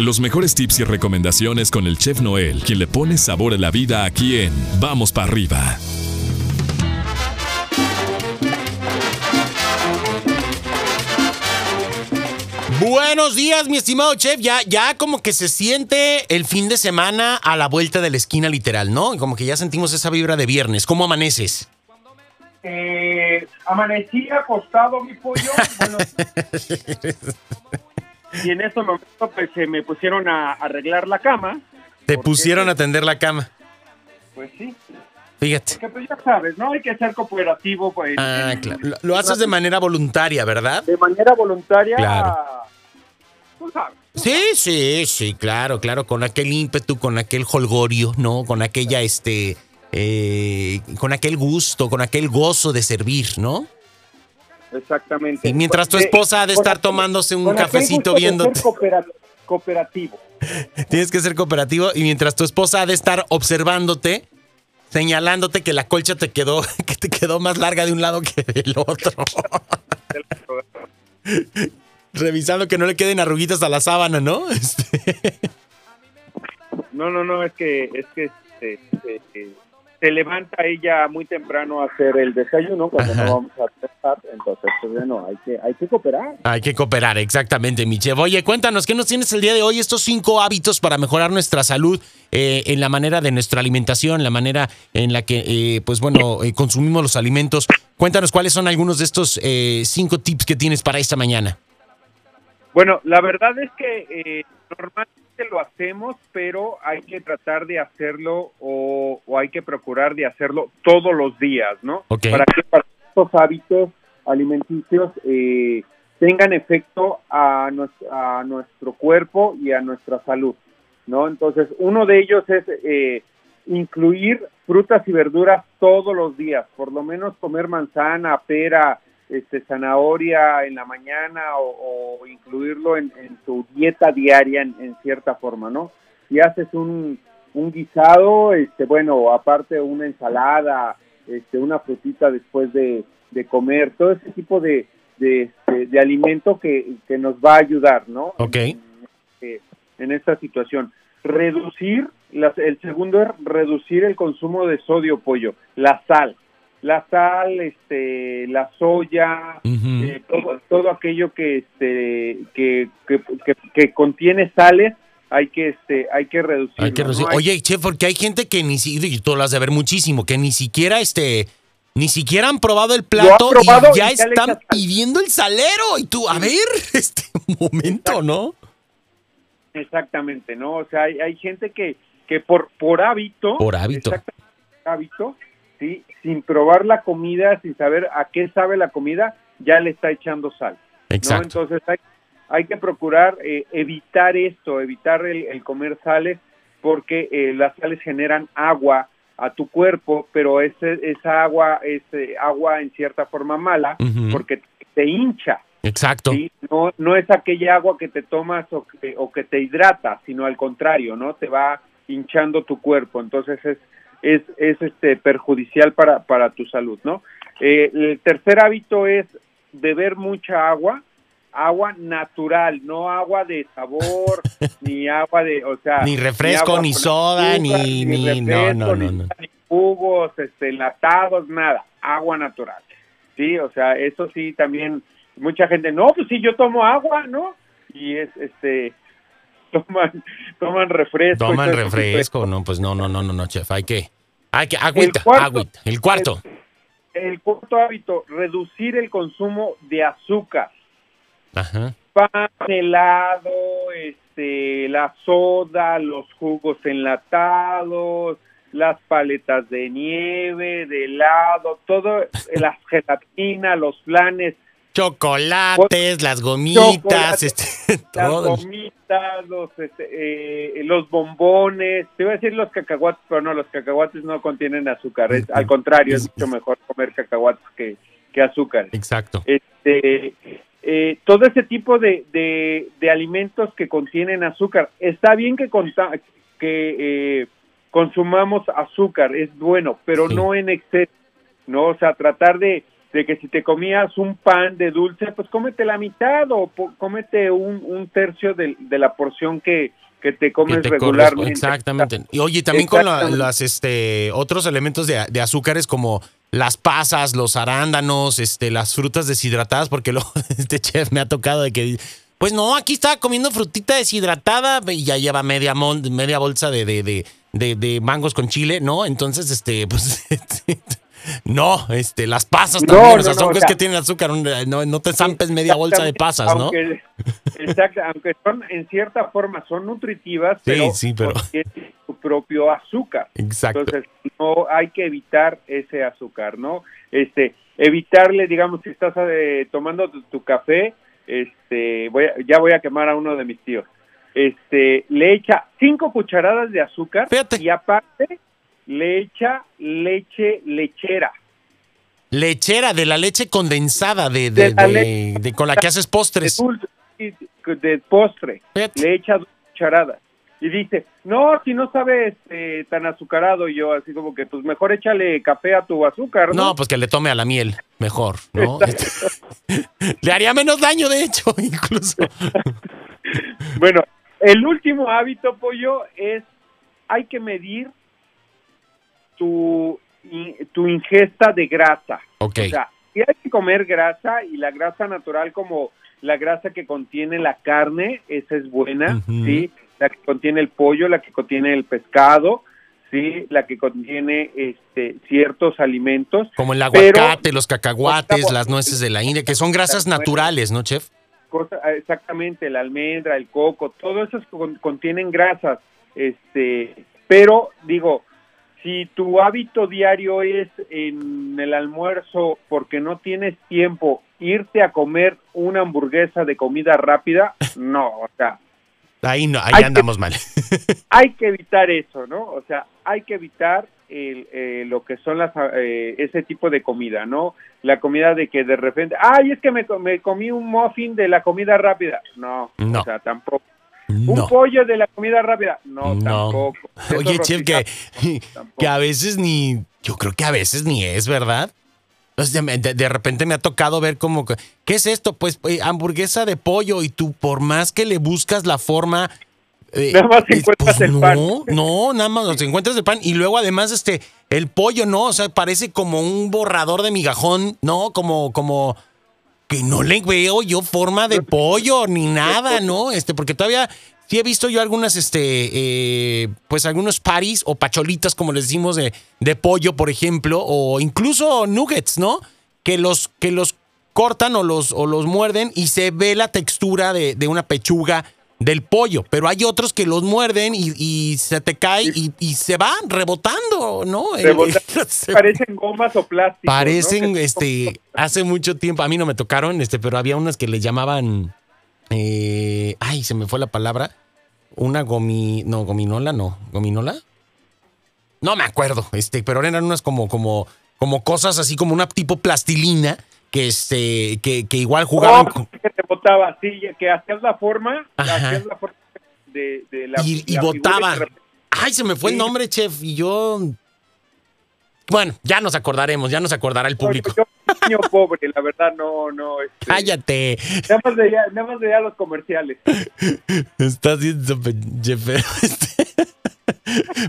Los mejores tips y recomendaciones con el chef Noel, quien le pone sabor a la vida aquí en Vamos para arriba. Buenos días, mi estimado chef. Ya, ya como que se siente el fin de semana a la vuelta de la esquina, literal, ¿no? Como que ya sentimos esa vibra de viernes. ¿Cómo amaneces? Eh, amanecí acostado, mi pollo. Bueno, y en ese momento pues se me pusieron a arreglar la cama. Te Porque, pusieron a tender la cama. Pues sí. Fíjate. Que pues ya sabes, ¿no? Hay que ser cooperativo. Pues, Ah, en- claro. Lo, lo haces de manera voluntaria, ¿verdad? de manera voluntaria. Claro. Tú sabes. Sí, sí, sí, claro, claro, con aquel ímpetu, con aquel holgorio, ¿no? Con aquella, este, eh, con aquel gusto, con aquel gozo de servir, ¿no? Exactamente. Y mientras tu esposa ha de con estar tomándose un cafecito viéndote. cooperativo. Tienes que ser cooperativo y mientras tu esposa ha de estar observándote, señalándote que la colcha te quedó, que te quedó más larga de un lado que del otro. Revisando que no le queden arruguitas a la sábana, ¿no? Este, No, no, no, es que, es que este, eh, se levanta ella muy temprano a hacer el desayuno cuando Ajá. no vamos a trabajar, entonces pues bueno, hay que, hay que cooperar. Hay que cooperar, exactamente, mi chef. Oye, cuéntanos, ¿qué nos tienes el día de hoy? Estos cinco hábitos para mejorar nuestra salud eh, en la manera de nuestra alimentación, la manera en la que, eh, pues bueno, eh, consumimos los alimentos. Cuéntanos cuáles son algunos de estos eh, cinco tips que tienes para esta mañana. Bueno, la verdad es que eh, lo hacemos, pero hay que tratar de hacerlo o, o hay que procurar de hacerlo todos los días, ¿no? Para que para estos hábitos alimenticios eh, tengan efecto a nuestro cuerpo y a nuestra salud, ¿no? Entonces, uno de ellos es eh, incluir frutas y verduras todos los días, por lo menos comer manzana, pera, este, zanahoria en la mañana o, o incluirlo en, en tu dieta diaria en, en cierta forma, ¿no? Si haces un, un guisado, este, bueno, aparte una ensalada, este, una frutita después de, de comer, todo ese tipo de, de, este, de alimento que, que nos va a ayudar, ¿no? Ok. En, eh, en esta situación. Reducir, las- el segundo es reducir el consumo de sodio, pollo, la sal. La sal, este, la soya, Ujú. eh, todo, todo aquello que, este, que, que, que- que contiene sales, hay que, este, hay que reducirlo. Hay que ¿no? reducir- Hay- Oye, chef, porque hay gente que ni siquiera, y tú lo has de ver muchísimo, que ni siquiera este, ni siquiera han probado el plato probado y ya y ya están pidiendo el salero. Y tú, a ver, este momento, ¿no? Exactamente, ¿no? O sea, hay, hay gente que, que por, por hábito, Por hábito. hábito, ¿sí? Sin probar la comida, sin saber a qué sabe la comida, ya le está echando sal. ¿no? Exacto. Entonces hay, hay que procurar eh, evitar esto, evitar el, el comer sales, porque eh, las sales generan agua a tu cuerpo, pero ese, esa agua es agua en cierta forma mala, porque te hincha. Exacto. ¿sí? No, no es aquella agua que te tomas o que, o que te hidrata, sino al contrario, ¿no? Te va hinchando tu cuerpo, entonces es, es, es este, perjudicial para, para tu salud, ¿no? Eh, el tercer hábito es beber mucha agua, agua natural, no agua de sabor, ni agua de, o sea... Ni refresco, ni soda, azúcar, ni- ni- no, refresco, no, no, ni no. ni jugos, este, enlatados, nada, agua natural. Sí, o sea, eso sí también mucha gente, no, pues sí yo tomo agua, ¿no? Y es este toman toman refresco. Toman refresco, no, pues no, no, no, no, no, chef, hay que, que, agüita, cuarto- agüita. El cuarto. El cuarto hábito, reducir el consumo de azúcar. Ajá. pan, helado, este, la soda, los jugos enlatados, las paletas de nieve, de helado, todo, las gelatinas, los flanes, Chocolates, las gomitas, Chocolates, este, las todo. gomitas, los, este, eh, los bombones, te iba a decir los cacahuates, pero no, los cacahuates no contienen azúcar, es, al contrario, es mucho mejor comer cacahuates que, que azúcar. Exacto. este eh, todo ese tipo de, de, de alimentos que contienen azúcar. Está bien que, conta- que eh, consumamos azúcar, es bueno, pero Sí. no en exceso, ¿no? O sea, tratar de, de que si te comías un pan de dulce, pues cómete la mitad o cómete un, un tercio de, de, la porción que, que te comes regularmente. exactamente. Y oye, también con las, este, otros elementos de, de, azúcares como las pasas, los arándanos, este, las frutas deshidratadas, porque lo, este chef me ha tocado de que pues no, aquí estaba comiendo frutita deshidratada y ya lleva media, media bolsa de, de, de, de, mangos con chile, ¿no? Entonces, este, pues, no, este, las pasas también, o sea, son que tienen azúcar, no, no te zampes media bolsa de pasas, ¿no? exacto, aunque son, en cierta forma, son nutritivas, pero, sí, pero... tienen su propio azúcar. Exacto. Entonces, no hay que evitar ese azúcar, ¿no? Este, evitarle, digamos, si estás eh, tomando tu café, este, voy ya voy a quemar a uno de mis tíos. Este, le echa cinco cucharadas de azúcar y aparte le echa leche lechera. Lechera, de la leche condensada, de, de, con la que haces postres. De, postre. Le echa dos cucharadas y dice, no, si no sabes este, tan azucarado, y yo así como que, pues mejor échale café a tu azúcar. No, pues que le tome a la miel, mejor, ¿no? le haría menos daño, de hecho, incluso. bueno, el último hábito, pollo, es, hay que medir tu, tu ingesta de grasa. Ok. O sea, si hay que comer grasa y la grasa natural como la grasa que contiene la carne, esa es buena, ¿sí? la que contiene el pollo, la que contiene el pescado, sí, la que contiene este ciertos alimentos. Como el aguacate, los cacahuates, las nueces de la India, que son grasas naturales, ¿no, chef? exactamente, la almendra, el coco, todo eso contienen grasas, este, pero digo, si tu hábito diario es en el almuerzo porque no tienes tiempo irte a comer una hamburguesa de comida rápida, no, o sea, Ahí, no, ahí andamos mal. hay que evitar eso, ¿no? O sea, hay que evitar el, eh, lo que son las eh, ese tipo de comida, ¿no? La comida de que de repente, ay, es que me, me comí un muffin de la comida rápida. No, no. o sea, tampoco. Un pollo de la comida rápida. No, tampoco. Oye, Chef, que, que a veces ni, yo creo que a veces ni es, ¿verdad? De, de, repente me ha tocado ver como, ¿qué es esto? Pues eh, hamburguesa de pollo y tú por más que le buscas la forma... Eh, nada más pues, encuentras el pan. No, nada más encuentras el pan y luego además este, el pollo, ¿no? O sea, parece como un borrador de migajón, ¿no? Como, como que no le veo yo forma de pollo ni nada, ¿no? Este, porque todavía Sí he visto yo algunas, este, eh, pues algunos paris o pacholitas, como les decimos, de, de, pollo, por ejemplo, o incluso nuggets, ¿no? Que los, que los cortan o los, o los muerden y se ve la textura de, de una pechuga del pollo, pero hay otros que los muerden y, y se te cae y, y, se va rebotando, ¿no? parecen gomas o plásticos. Parecen, este, hace mucho tiempo, a mí no me tocaron, este, pero había unas que le llamaban eh, ay, se me fue la palabra. Una gomi. No, gominola, no. ¿Gominola? No me acuerdo. Este, pero eran unas como, como, como cosas así como una tipo plastilina que este, que, que igual jugaban. Oh, te botaba, sí, que hacías la forma, hacías la forma de, de la. Y, y. Ay, se me fue el nombre, chef. Y yo bueno, ya nos acordaremos, ya nos acordará el público. yo, niño pobre, la verdad, no, no. Este, Cállate. Nada más, nada más veía los comerciales. Estás haciendo este.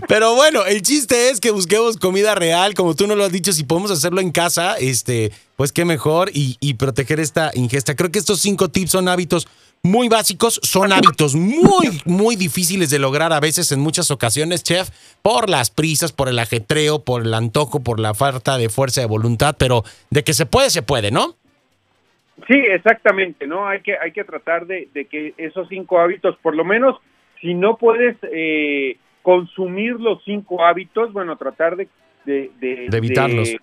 Pero bueno, el chiste es que busquemos comida real, como tú nos lo has dicho, si podemos hacerlo en casa, este, pues qué mejor y, y proteger esta ingesta. Creo que estos cinco tips son hábitos muy básicos, son hábitos muy, muy difíciles de lograr a veces en muchas ocasiones, chef, por las prisas, por el ajetreo, por el antojo, por la falta de fuerza de voluntad, pero de que se puede, se puede, ¿no? Sí, exactamente, ¿no? Hay que, hay que tratar de, que esos cinco hábitos, por lo menos, si no puedes eh, consumir los cinco hábitos, bueno, tratar de, de, de evitarlos.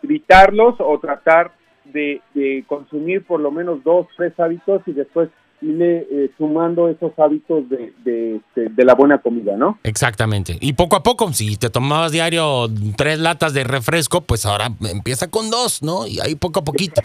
evitarlos o tratar de, de consumir por lo menos dos, tres hábitos y después irle eh, sumando esos hábitos de, este, de, la buena comida, ¿no? Exactamente. Y poco a poco, si te tomabas diario tres latas de refresco, pues ahora empieza con dos, ¿no? Y ahí poco a poquito.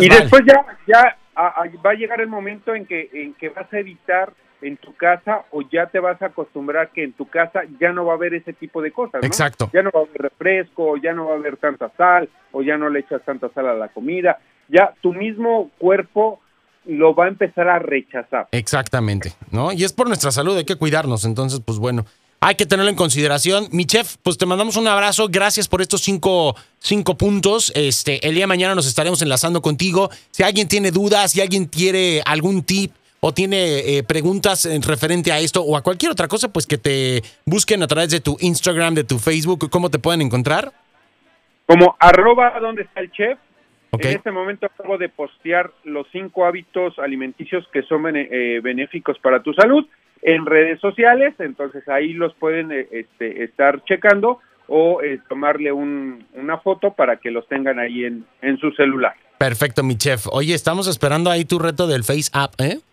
y después ya, ya va a llegar el momento en que, en que vas a evitar en tu casa o ya te vas a acostumbrar que en tu casa ya no va a haber ese tipo de cosas. ¿no? Exacto. Ya no va a haber refresco, ya no va a haber tanta sal o ya no le echas tanta sal a la comida. Ya tu mismo cuerpo lo va a empezar a rechazar. Exactamente, ¿no? Y es por nuestra salud, hay que cuidarnos. Entonces, pues bueno, hay que tenerlo en consideración. Mi chef, pues te mandamos un abrazo. Gracias por estos cinco, cinco puntos. Este, el día de mañana nos estaremos enlazando contigo. Si alguien tiene dudas, si alguien quiere algún tip o tiene eh, preguntas en referente a esto o a cualquier otra cosa, pues que te busquen a través de tu Instagram, de tu Facebook. ¿Cómo te pueden encontrar? Como arroba donde está el chef. En este momento acabo de postear los cinco hábitos alimenticios que son eh, benéficos para tu salud en redes sociales, entonces ahí los pueden eh, este, estar checando o eh, tomarle un- una foto para que los tengan ahí en, en su celular. Perfecto, mi chef. Oye, estamos esperando ahí tu reto del Face App, ¿eh?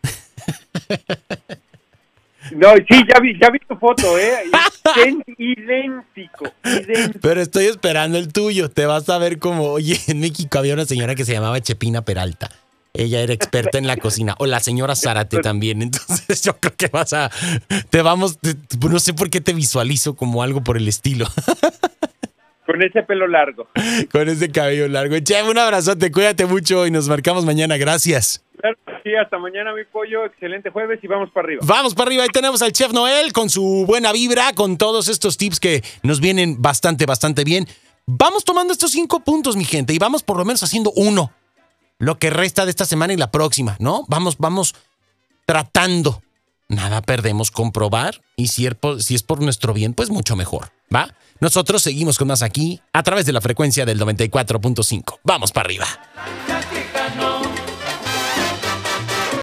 No, sí, ya vi, ya vi tu foto, ¿eh? Idén- idéntico, idéntico. Pero estoy esperando el tuyo. Te vas a ver como, oye, en México había una señora que se llamaba Chepina Peralta. Ella era experta en la cocina. O la señora Zárate también. Entonces yo creo que vas a. Te vamos. te- no sé por qué te visualizo como algo por el estilo. Con ese pelo largo. Con ese cabello largo. Chef, un abrazote. Cuídate mucho y nos marcamos mañana. Gracias. Claro, sí, hasta mañana, mi pollo. Excelente jueves y vamos para arriba. Vamos para arriba, ahí tenemos al chef Noel con su buena vibra, con todos estos tips que nos vienen bastante, bastante bien. Vamos tomando estos cinco puntos, mi gente, y vamos por lo menos haciendo uno. Lo que resta de esta semana y la próxima, ¿no? Vamos, vamos tratando. Nada perdemos comprobar y si es, por, si es por nuestro bien, pues mucho mejor, ¿va? Nosotros seguimos con más aquí a través de la frecuencia del 94.5. Vamos para arriba.